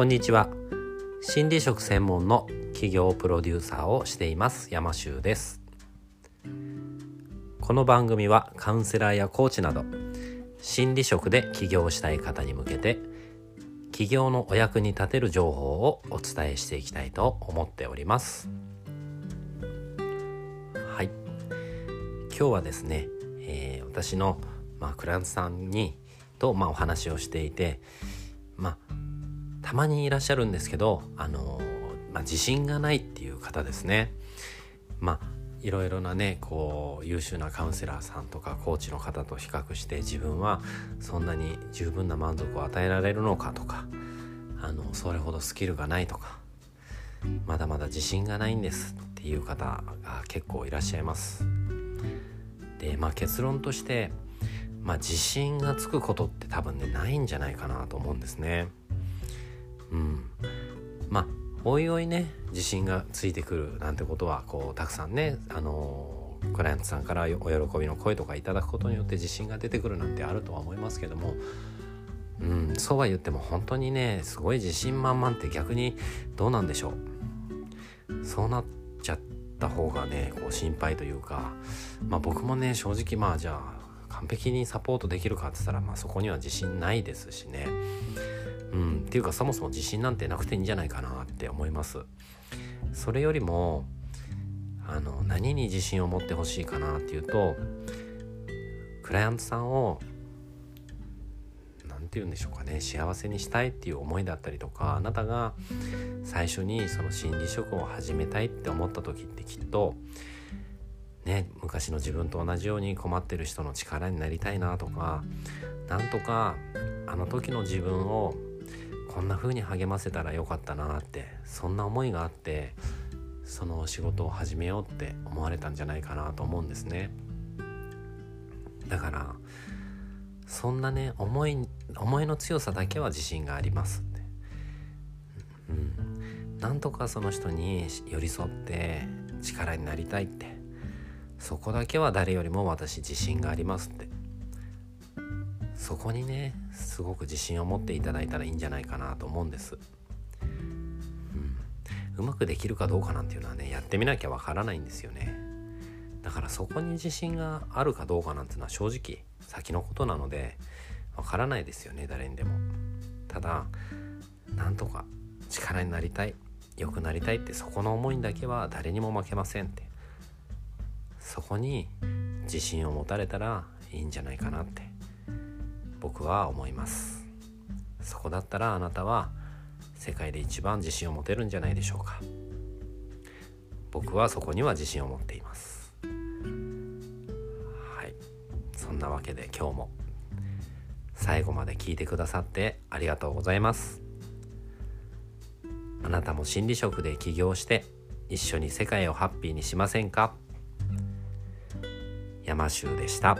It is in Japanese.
こんにちは。心理職専門の企業プロデューサーをしています山修です。この番組はカウンセラーやコーチなど心理職で起業したい方に向けて起業のお役に立てる情報をお伝えしていきたいと思っております。はい。今日はですね、えー、私の、まあ、クラントさんにと、まあ、お話をしていてたまにいらっしゃるんですけどあのまあ、自信がないっていう方ですねまあいろいろなねこう優秀なカウンセラーさんとかコーチの方と比較して自分はそんなに十分な満足を与えられるのかとかあのそれほどスキルがないとかまだまだ自信がないんですっていう方が結構いらっしゃいます。でまあ結論としてまあ自信がつくことって多分ねないんじゃないかなと思うんですね。うん、まあおいおいね自信がついてくるなんてことはこうたくさんねあのクライアントさんからお喜びの声とかいただくことによって自信が出てくるなんてあるとは思いますけども、うん、そうは言っても本当にねすごい自信満々って逆にどうなんでしょうそうなっちゃった方がねこう心配というか、まあ、僕もね正直まあじゃあ完璧にサポートできるかって言ったら、まあ、そこには自信ないですしね。うん、っていうかそもそも自信なんてなくていいんじゃないかなって思います。それよりもあの何に自信を持ってほしいかなっていうとクライアントさんを何て言うんでしょうかね幸せにしたいっていう思いだったりとかあなたが最初にその心理職を始めたいって思った時ってきっとね昔の自分と同じように困ってる人の力になりたいなとかなんとかあの時の自分をこんな風に励ませたらよかったなってそんな思いがあってその仕事を始めようって思われたんじゃないかなと思うんですね。だからそんなね思い思いの強さだけは自信があります。ってうん。なんとかその人に寄り添って力になりたいって。そこだけは誰よりも私自信がありますって。そこにねすごく自信を持っていただいたらいいんじゃないかなと思うんです、うん、うまくできるかどうかなんていうのはねやってみなきゃわからないんですよね。だからそこに自信があるかどうかなんていうのは正直先のことなのでわからないですよね誰にでも。ただなんとか力になりたい良くなりたいってそこの思いだけは誰にも負けませんって。そこに自信を持たれたらいいんじゃないかなって。僕は思います。そこだったらあなたは世界で一番自信を持てるんじゃないでしょうか。僕はそこには自信を持っています。はい。そんなわけで今日も最後まで聞いてくださってありがとうございます。あなたも心理職で起業して一緒に世界をハッピーにしませんか？山州でした。